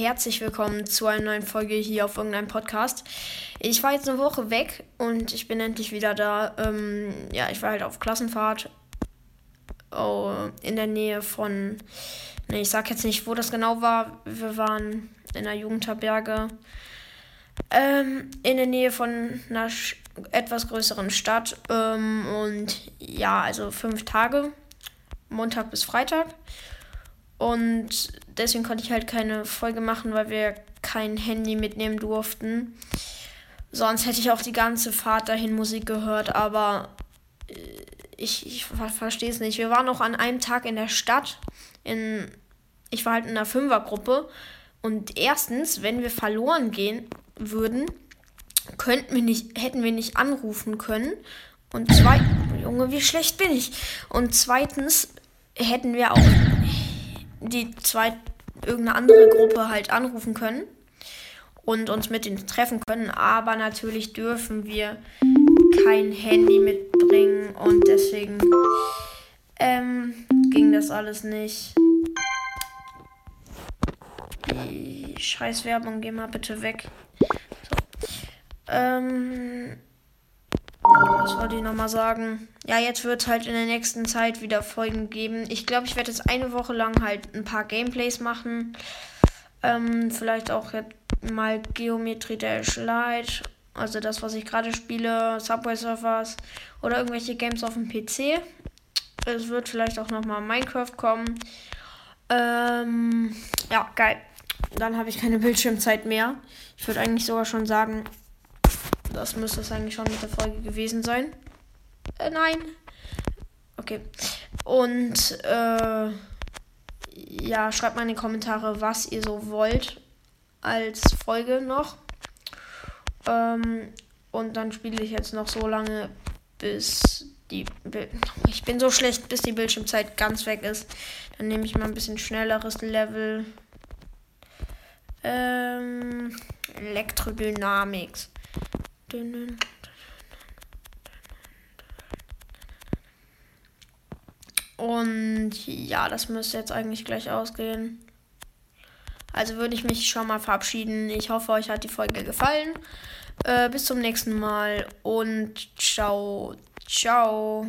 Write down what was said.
Herzlich willkommen zu einer neuen Folge hier auf irgendeinem Podcast. Ich war jetzt eine Woche weg und ich bin endlich wieder da. Ähm, ja, ich war halt auf Klassenfahrt oh, in der Nähe von. Ne, ich sag jetzt nicht, wo das genau war. Wir waren in der Jugendherberge. Ähm, in der Nähe von einer etwas größeren Stadt. Ähm, und ja, also fünf Tage. Montag bis Freitag. Und deswegen konnte ich halt keine Folge machen, weil wir kein Handy mitnehmen durften. Sonst hätte ich auch die ganze Fahrt dahin Musik gehört, aber äh, ich, ich verstehe es nicht. Wir waren auch an einem Tag in der Stadt. In, ich war halt in einer Fünfergruppe. Und erstens, wenn wir verloren gehen würden, könnten wir nicht, hätten wir nicht anrufen können. Und zweitens, Junge, wie schlecht bin ich? Und zweitens hätten wir auch die zwei irgendeine andere Gruppe halt anrufen können und uns mit ihnen treffen können. Aber natürlich dürfen wir kein Handy mitbringen und deswegen ähm, ging das alles nicht. Die Scheißwerbung, geh mal bitte weg. So. Ähm, was wollte ich nochmal sagen? Ja, jetzt wird es halt in der nächsten Zeit wieder Folgen geben. Ich glaube, ich werde jetzt eine Woche lang halt ein paar Gameplays machen. Ähm, vielleicht auch jetzt mal Geometrie Dash Light. Also das, was ich gerade spiele, Subway Surfers oder irgendwelche Games auf dem PC. Es wird vielleicht auch nochmal Minecraft kommen. Ähm, ja, geil. Dann habe ich keine Bildschirmzeit mehr. Ich würde eigentlich sogar schon sagen, das müsste es eigentlich schon mit der Folge gewesen sein. Äh, nein. Okay. Und äh, ja, schreibt mal in die Kommentare, was ihr so wollt als Folge noch. Ähm, und dann spiele ich jetzt noch so lange, bis die. Ich bin so schlecht, bis die Bildschirmzeit ganz weg ist. Dann nehme ich mal ein bisschen schnelleres Level. Ähm, Elektrodynamics. Und ja, das müsste jetzt eigentlich gleich ausgehen. Also würde ich mich schon mal verabschieden. Ich hoffe, euch hat die Folge gefallen. Äh, bis zum nächsten Mal und ciao, ciao.